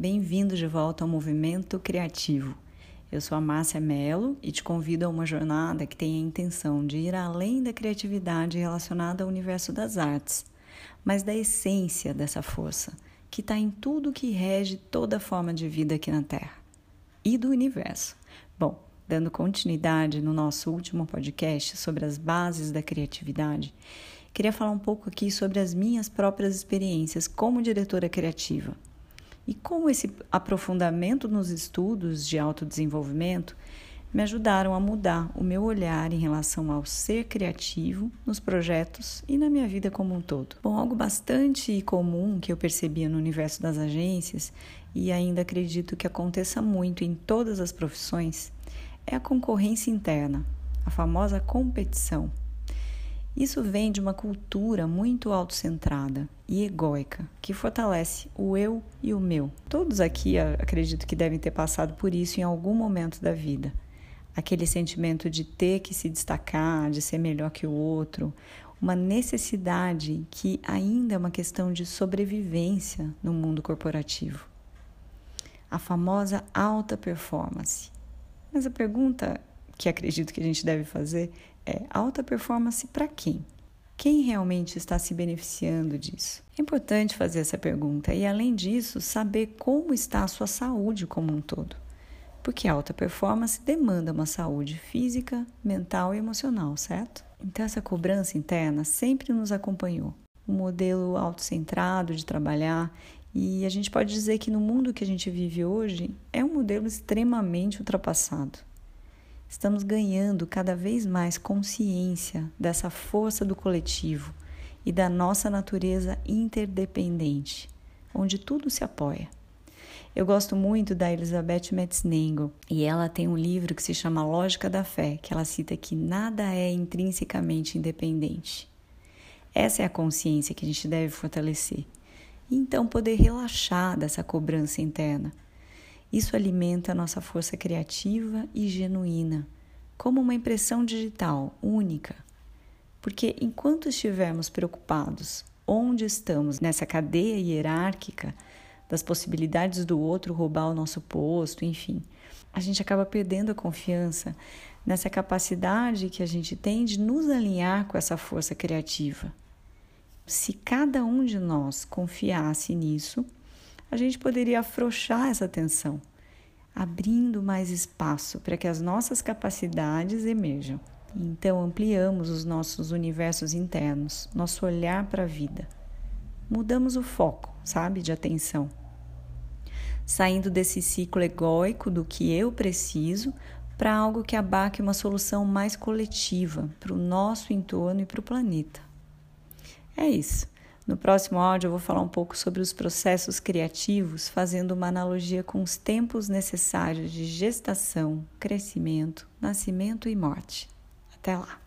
bem-vindo de volta ao Movimento Criativo. Eu sou a Márcia Mello e te convido a uma jornada que tem a intenção de ir além da criatividade relacionada ao universo das artes, mas da essência dessa força, que está em tudo que rege toda forma de vida aqui na Terra e do universo. Bom, dando continuidade no nosso último podcast sobre as bases da criatividade, queria falar um pouco aqui sobre as minhas próprias experiências como diretora criativa e como esse aprofundamento nos estudos de autodesenvolvimento me ajudaram a mudar o meu olhar em relação ao ser criativo nos projetos e na minha vida como um todo. Bom, algo bastante comum que eu percebia no universo das agências e ainda acredito que aconteça muito em todas as profissões é a concorrência interna, a famosa competição. Isso vem de uma cultura muito autocentrada e egóica, que fortalece o eu e o meu. Todos aqui acredito que devem ter passado por isso em algum momento da vida. Aquele sentimento de ter que se destacar, de ser melhor que o outro, uma necessidade que ainda é uma questão de sobrevivência no mundo corporativo. A famosa alta performance. Mas a pergunta que acredito que a gente deve fazer é: alta performance para quem? Quem realmente está se beneficiando disso? É importante fazer essa pergunta e, além disso, saber como está a sua saúde como um todo. Porque alta performance demanda uma saúde física, mental e emocional, certo? Então, essa cobrança interna sempre nos acompanhou. O modelo autocentrado de trabalhar e a gente pode dizer que no mundo que a gente vive hoje é um modelo extremamente ultrapassado. Estamos ganhando cada vez mais consciência dessa força do coletivo e da nossa natureza interdependente, onde tudo se apoia. Eu gosto muito da Elizabeth Metznagel e ela tem um livro que se chama Lógica da Fé, que ela cita que nada é intrinsecamente independente. Essa é a consciência que a gente deve fortalecer e então poder relaxar dessa cobrança interna isso alimenta a nossa força criativa e genuína, como uma impressão digital única. Porque enquanto estivermos preocupados onde estamos nessa cadeia hierárquica das possibilidades do outro roubar o nosso posto, enfim, a gente acaba perdendo a confiança nessa capacidade que a gente tem de nos alinhar com essa força criativa. Se cada um de nós confiasse nisso, a gente poderia afrouxar essa tensão, abrindo mais espaço para que as nossas capacidades emerjam. Então, ampliamos os nossos universos internos, nosso olhar para a vida. Mudamos o foco, sabe, de atenção. Saindo desse ciclo egóico do que eu preciso para algo que abarque uma solução mais coletiva para o nosso entorno e para o planeta. É isso. No próximo áudio eu vou falar um pouco sobre os processos criativos, fazendo uma analogia com os tempos necessários de gestação, crescimento, nascimento e morte. Até lá!